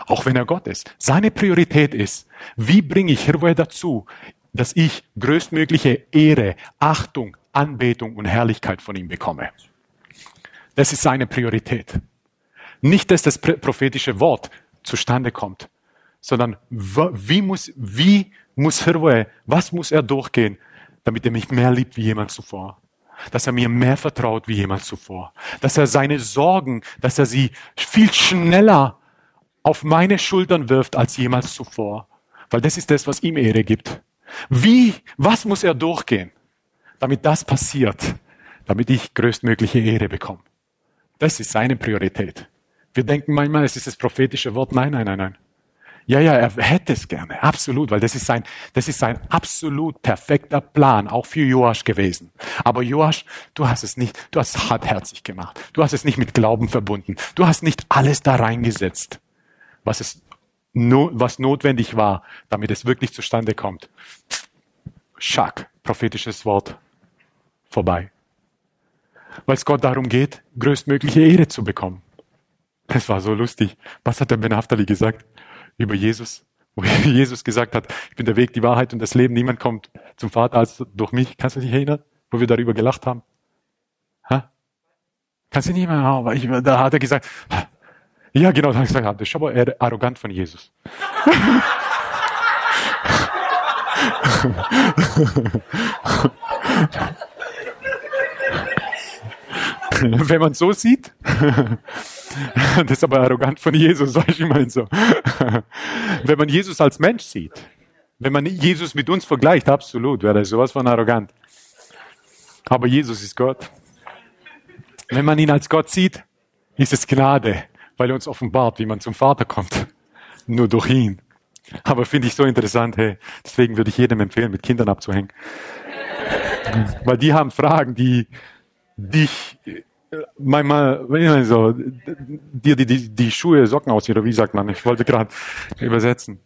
Auch wenn er Gott ist. Seine Priorität ist, wie bringe ich Hirwe dazu, dass ich größtmögliche Ehre, Achtung, Anbetung und Herrlichkeit von ihm bekomme. Das ist seine Priorität. Nicht, dass das prophetische Wort zustande kommt, sondern wie muss, wie muss Hirwe, was muss er durchgehen, damit er mich mehr liebt wie jemand zuvor. Dass er mir mehr vertraut wie jemand zuvor. Dass er seine Sorgen, dass er sie viel schneller auf meine Schultern wirft als jemals zuvor. Weil das ist das, was ihm Ehre gibt. Wie, was muss er durchgehen, damit das passiert, damit ich größtmögliche Ehre bekomme? Das ist seine Priorität. Wir denken manchmal, es ist das prophetische Wort. Nein, nein, nein, nein. Ja, ja, er hätte es gerne, absolut, weil das ist sein, das ist sein absolut perfekter Plan, auch für Joasch gewesen. Aber Joasch, du hast es nicht, du hast es halbherzig gemacht. Du hast es nicht mit Glauben verbunden. Du hast nicht alles da reingesetzt, was es, was notwendig war, damit es wirklich zustande kommt. Schack, prophetisches Wort, vorbei. Weil es Gott darum geht, größtmögliche Ehre zu bekommen. Es war so lustig. Was hat der Ben Haftali gesagt? Über Jesus, wo Jesus gesagt hat, ich bin der Weg, die Wahrheit und das Leben. Niemand kommt zum Vater als durch mich. Kannst du dich erinnern, wo wir darüber gelacht haben? Ha? Kannst du nicht mehr, aber ich, da hat er gesagt, ja genau, da hat er gesagt, das ist arrogant von Jesus. Wenn man so sieht, das ist aber arrogant von Jesus, sag ich mal so. Wenn man Jesus als Mensch sieht, wenn man Jesus mit uns vergleicht, absolut, wäre das sowas von arrogant. Aber Jesus ist Gott. Wenn man ihn als Gott sieht, ist es Gnade, weil er uns offenbart, wie man zum Vater kommt. Nur durch ihn. Aber finde ich so interessant, hey. Deswegen würde ich jedem empfehlen, mit Kindern abzuhängen. Weil die haben Fragen, die dich manchmal, wenn ich so, dir die, die, die Schuhe, Socken aussieht, oder wie sagt man? Ich wollte gerade übersetzen.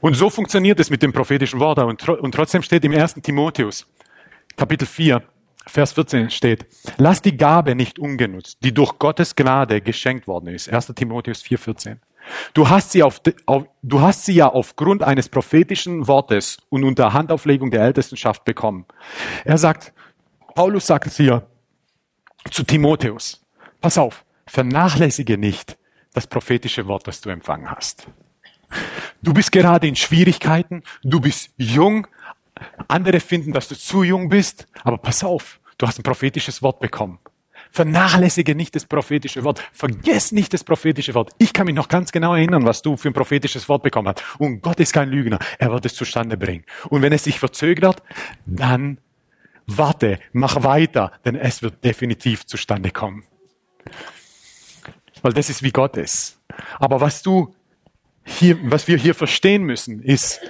Und so funktioniert es mit dem prophetischen Wort. Und, und trotzdem steht im 1. Timotheus, Kapitel 4, Vers 14 steht, lass die Gabe nicht ungenutzt, die durch Gottes Gnade geschenkt worden ist. 1. Timotheus 4, 14. Du hast sie, auf, auf, du hast sie ja aufgrund eines prophetischen Wortes und unter Handauflegung der Ältestenschaft bekommen. Er sagt, Paulus sagt es hier zu Timotheus, pass auf, vernachlässige nicht das prophetische Wort, das du empfangen hast. Du bist gerade in Schwierigkeiten, du bist jung, andere finden, dass du zu jung bist, aber pass auf, du hast ein prophetisches Wort bekommen. Vernachlässige nicht das prophetische Wort. Vergiss nicht das prophetische Wort. Ich kann mich noch ganz genau erinnern, was du für ein prophetisches Wort bekommen hast. Und Gott ist kein Lügner. Er wird es zustande bringen. Und wenn es sich verzögert, dann warte, mach weiter, denn es wird definitiv zustande kommen. Weil das ist wie Gott ist. Aber was du hier, was wir hier verstehen müssen, ist,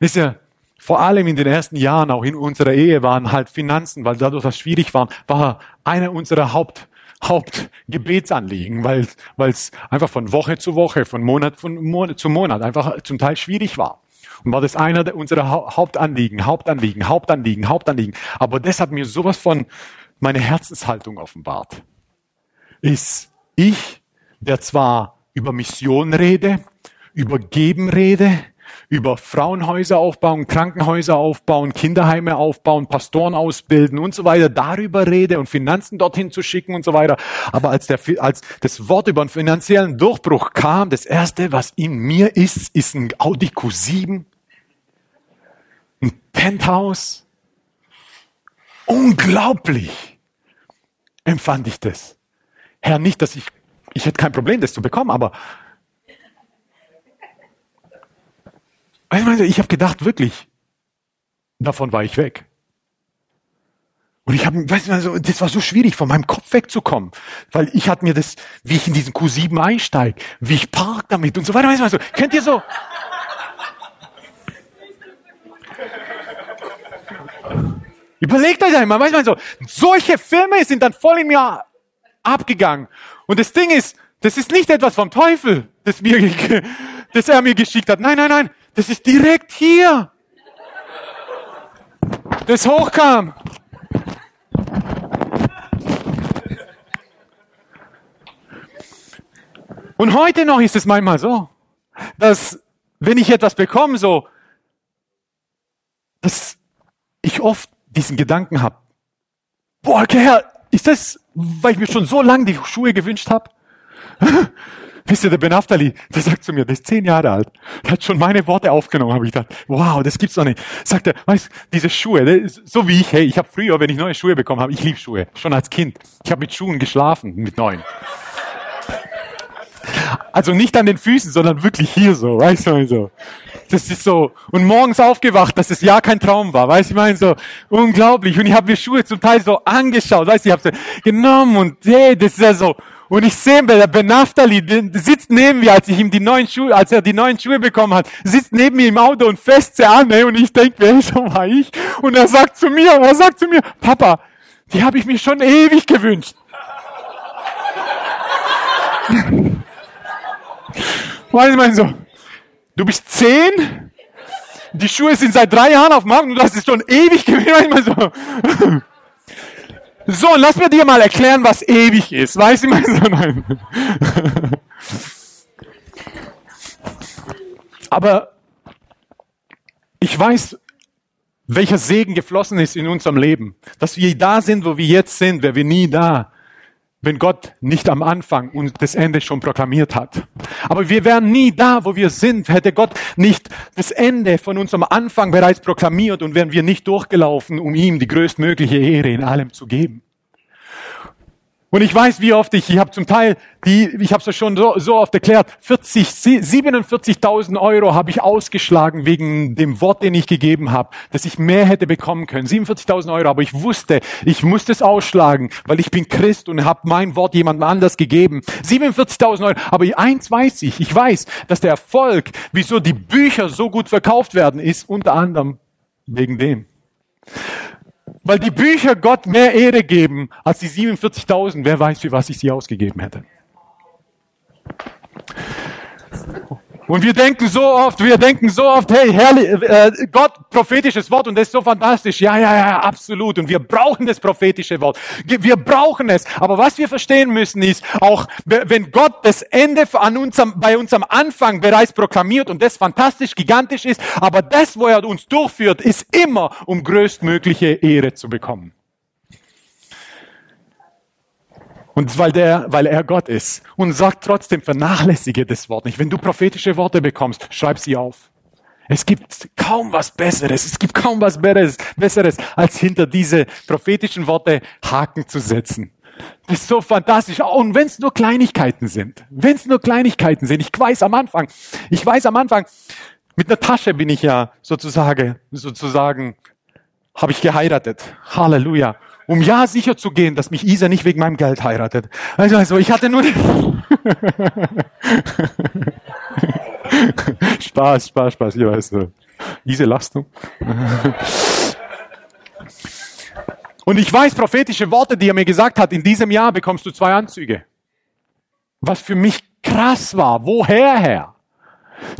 ist ja, vor allem in den ersten Jahren, auch in unserer Ehe, waren halt Finanzen, weil dadurch das schwierig war, war einer unserer Haupt, Hauptgebetsanliegen, weil weil es einfach von Woche zu Woche, von Monat, von Monat zu Monat einfach zum Teil schwierig war. Und war das einer unserer Hauptanliegen, Hauptanliegen, Hauptanliegen, Hauptanliegen. Aber das hat mir sowas von meine Herzenshaltung offenbart. Ist ich, der zwar über Mission rede, über Geben rede, über Frauenhäuser aufbauen, Krankenhäuser aufbauen, Kinderheime aufbauen, Pastoren ausbilden und so weiter, darüber rede und Finanzen dorthin zu schicken und so weiter. Aber als, der, als das Wort über einen finanziellen Durchbruch kam, das erste, was in mir ist, ist ein Audi Q7, ein Penthouse. Unglaublich empfand ich das. Herr, nicht, dass ich, ich hätte kein Problem, das zu bekommen, aber Ich habe gedacht, wirklich, davon war ich weg. Und ich habe, weißt du, also, das war so schwierig, von meinem Kopf wegzukommen, weil ich hatte mir das, wie ich in diesen Q7 einsteige, wie ich park damit und so weiter, weißt du, also, kennt ihr so? Überlegt euch einmal, weißt du, so, solche Filme sind dann voll in mir abgegangen. Und das Ding ist, das ist nicht etwas vom Teufel, das, mir, das er mir geschickt hat. Nein, nein, nein, Das ist direkt hier. Das hochkam. Und heute noch ist es manchmal so, dass wenn ich etwas bekomme, so, dass ich oft diesen Gedanken habe, boah, Herr, ist das, weil ich mir schon so lange die Schuhe gewünscht habe? Wisst ihr, der Ben Aftali, der sagt zu mir, der ist zehn Jahre alt, der hat schon meine Worte aufgenommen, habe ich gedacht, wow, das gibt's doch nicht. Sagt er, weißt diese Schuhe, so wie ich, hey, ich habe früher, wenn ich neue Schuhe bekommen habe, ich liebe Schuhe, schon als Kind. Ich habe mit Schuhen geschlafen, mit neuen. Also nicht an den Füßen, sondern wirklich hier so, weißt du, so. Das ist so. Und morgens aufgewacht, dass das ja kein Traum war, weißt du, ich meine, so unglaublich. Und ich habe mir Schuhe zum Teil so angeschaut, weißt du, ich habe sie genommen und hey, das ist ja so. Und ich sehe, Ben Naftali sitzt neben mir, als ich ihm die neuen Schuhe, als er die neuen Schuhe bekommen hat, sitzt neben mir im Auto und fest sie an, ey, und ich denke, wer so war ich? Und er sagt zu mir, er sagt zu mir, Papa, die habe ich mir schon ewig gewünscht. Weißt du, so, du bist zehn, die Schuhe sind seit drei Jahren auf dem Markt und du hast es schon ewig gewesen. So. so, lass mir dir mal erklären, was ewig ist. Weißt du, mein so, nein. Aber ich weiß, welcher Segen geflossen ist in unserem Leben. Dass wir da sind, wo wir jetzt sind, wäre wir nie da wenn Gott nicht am Anfang und das Ende schon proklamiert hat. Aber wir wären nie da, wo wir sind, hätte Gott nicht das Ende von unserem Anfang bereits proklamiert und wären wir nicht durchgelaufen, um ihm die größtmögliche Ehre in allem zu geben. Und ich weiß, wie oft ich, ich habe zum Teil, die, ich habe es ja schon so, so oft erklärt, 40, 47.000 Euro habe ich ausgeschlagen wegen dem Wort, den ich gegeben habe, dass ich mehr hätte bekommen können. 47.000 Euro, aber ich wusste, ich musste es ausschlagen, weil ich bin Christ und habe mein Wort jemandem anders gegeben. 47.000 Euro, aber eins weiß ich, ich weiß, dass der Erfolg, wieso die Bücher so gut verkauft werden, ist unter anderem wegen dem. Weil die Bücher Gott mehr Ehre geben als die 47.000. Wer weiß, für was ich sie ausgegeben hätte. Und wir denken so oft, wir denken so oft, hey, herrlich, äh, Gott, prophetisches Wort und das ist so fantastisch. Ja, ja, ja, absolut. Und wir brauchen das prophetische Wort. Wir brauchen es. Aber was wir verstehen müssen ist, auch wenn Gott das Ende an unserem, bei unserem Anfang bereits proklamiert und das fantastisch, gigantisch ist, aber das, wo er uns durchführt, ist immer, um größtmögliche Ehre zu bekommen. Und weil, der, weil er Gott ist und sagt trotzdem, vernachlässige das Wort nicht. Wenn du prophetische Worte bekommst, schreib sie auf. Es gibt kaum was Besseres, es gibt kaum was Besseres, als hinter diese prophetischen Worte Haken zu setzen. Das ist so fantastisch. Und wenn es nur Kleinigkeiten sind, wenn es nur Kleinigkeiten sind, ich weiß am Anfang, ich weiß am Anfang, mit einer Tasche bin ich ja sozusagen, sozusagen, habe ich geheiratet. Halleluja um ja sicher zu gehen, dass mich Isa nicht wegen meinem Geld heiratet. Also, also ich hatte nur Spaß, Spaß, Spaß, ich weiß. Isa lachst du? Und ich weiß prophetische Worte, die er mir gesagt hat, in diesem Jahr bekommst du zwei Anzüge. Was für mich krass war. Woher her?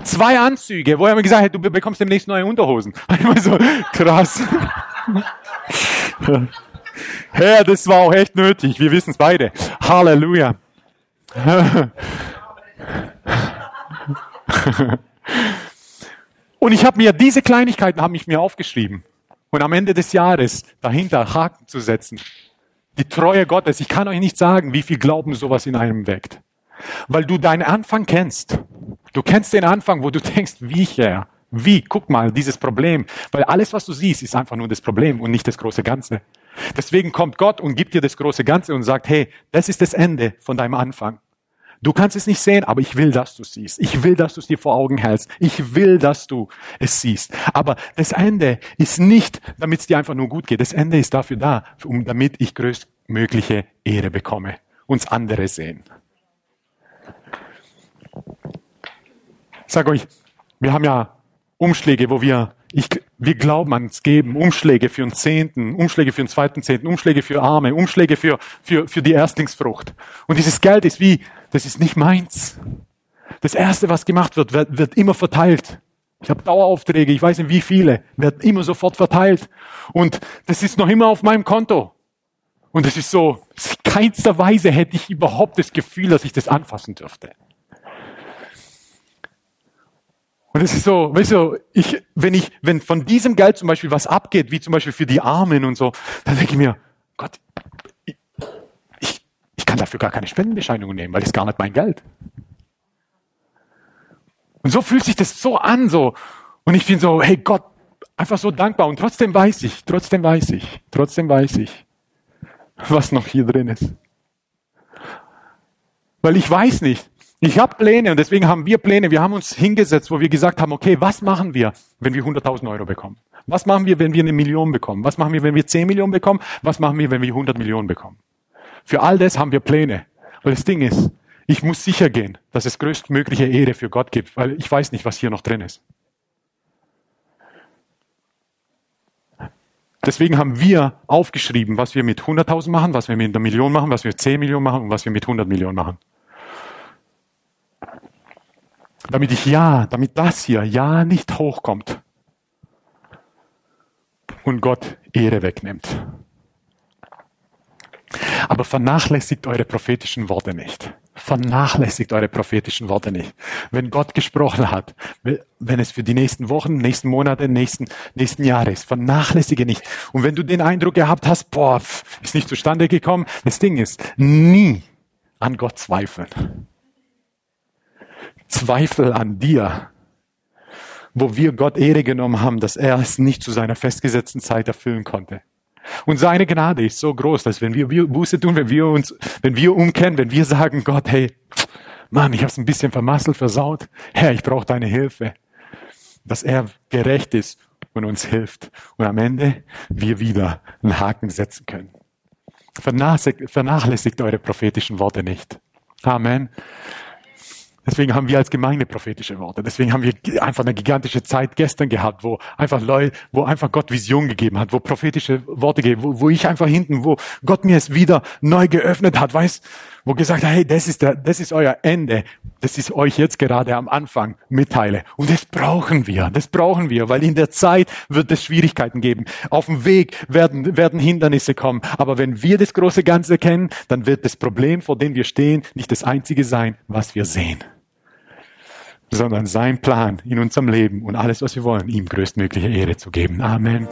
Zwei Anzüge, wo er mir gesagt hat, du bekommst demnächst neue Unterhosen. Ich so, krass. Herr, das war auch echt nötig. Wir wissen es beide. Halleluja. Und ich habe mir diese Kleinigkeiten habe ich mir aufgeschrieben. Und am Ende des Jahres dahinter Haken zu setzen. Die Treue Gottes. Ich kann euch nicht sagen, wie viel Glauben sowas in einem weckt. Weil du deinen Anfang kennst. Du kennst den Anfang, wo du denkst, wie Herr. Wie? Guck mal, dieses Problem. Weil alles, was du siehst, ist einfach nur das Problem und nicht das große Ganze. Deswegen kommt Gott und gibt dir das große Ganze und sagt, hey, das ist das Ende von deinem Anfang. Du kannst es nicht sehen, aber ich will, dass du es siehst. Ich will, dass du es dir vor Augen hältst. Ich will, dass du es siehst. Aber das Ende ist nicht, damit es dir einfach nur gut geht. Das Ende ist dafür da, um, damit ich größtmögliche Ehre bekomme. Uns andere sehen. sag euch, wir haben ja Umschläge, wo wir, ich, wir glauben ans Geben, Umschläge für einen Zehnten, Umschläge für einen zweiten Zehnten, Umschläge für Arme, Umschläge für, für, für die Erstlingsfrucht. Und dieses Geld ist wie, das ist nicht meins. Das Erste, was gemacht wird, wird, wird immer verteilt. Ich habe Daueraufträge, ich weiß nicht wie viele, werden immer sofort verteilt. Und das ist noch immer auf meinem Konto. Und es ist so, keinster Weise hätte ich überhaupt das Gefühl, dass ich das anfassen dürfte. Und es ist so, weißt du, ich, wenn ich, wenn von diesem Geld zum Beispiel was abgeht, wie zum Beispiel für die Armen und so, dann denke ich mir, Gott, ich, ich, kann dafür gar keine Spendenbescheinigung nehmen, weil das ist gar nicht mein Geld. Und so fühlt sich das so an, so. Und ich bin so, hey Gott, einfach so dankbar. Und trotzdem weiß ich, trotzdem weiß ich, trotzdem weiß ich, was noch hier drin ist. Weil ich weiß nicht, ich habe Pläne und deswegen haben wir Pläne. Wir haben uns hingesetzt, wo wir gesagt haben, okay, was machen wir, wenn wir 100.000 Euro bekommen? Was machen wir, wenn wir eine Million bekommen? Was machen wir, wenn wir 10 Millionen bekommen? Was machen wir, wenn wir 100 Millionen bekommen? Für all das haben wir Pläne. Weil das Ding ist, ich muss sicher gehen, dass es größtmögliche Ehre für Gott gibt, weil ich weiß nicht, was hier noch drin ist. Deswegen haben wir aufgeschrieben, was wir mit 100.000 machen, was wir mit einer Million machen, was wir mit 10 Millionen machen und was wir mit 100 Millionen machen. Damit ich ja, damit das hier ja nicht hochkommt und Gott Ehre wegnimmt. Aber vernachlässigt eure prophetischen Worte nicht. Vernachlässigt eure prophetischen Worte nicht. Wenn Gott gesprochen hat, wenn es für die nächsten Wochen, nächsten Monate, nächsten, nächsten Jahre ist, vernachlässige nicht. Und wenn du den Eindruck gehabt hast, boah, ist nicht zustande gekommen, das Ding ist, nie an Gott zweifeln. Zweifel an dir, wo wir Gott Ehre genommen haben, dass er es nicht zu seiner festgesetzten Zeit erfüllen konnte. Und seine Gnade ist so groß, dass wenn wir Buße tun, wenn wir uns, wenn wir umkehren, wenn wir sagen, Gott, hey, Mann, ich hab's ein bisschen vermasselt, versaut. Herr, ich brauche deine Hilfe. Dass er gerecht ist und uns hilft. Und am Ende wir wieder einen Haken setzen können. Vernachlässigt eure prophetischen Worte nicht. Amen. Deswegen haben wir als Gemeinde prophetische Worte. Deswegen haben wir einfach eine gigantische Zeit gestern gehabt, wo einfach Leute, wo einfach Gott Vision gegeben hat, wo prophetische Worte gegeben, wo, wo ich einfach hinten, wo Gott mir es wieder neu geöffnet hat, weiß, wo gesagt hat, hey, das ist der, das ist euer Ende. Das ist euch jetzt gerade am Anfang mitteile. Und das brauchen wir. Das brauchen wir, weil in der Zeit wird es Schwierigkeiten geben. Auf dem Weg werden, werden Hindernisse kommen. Aber wenn wir das große Ganze kennen, dann wird das Problem, vor dem wir stehen, nicht das einzige sein, was wir sehen sondern sein Plan in unserem Leben und alles, was wir wollen, ihm größtmögliche Ehre zu geben. Amen.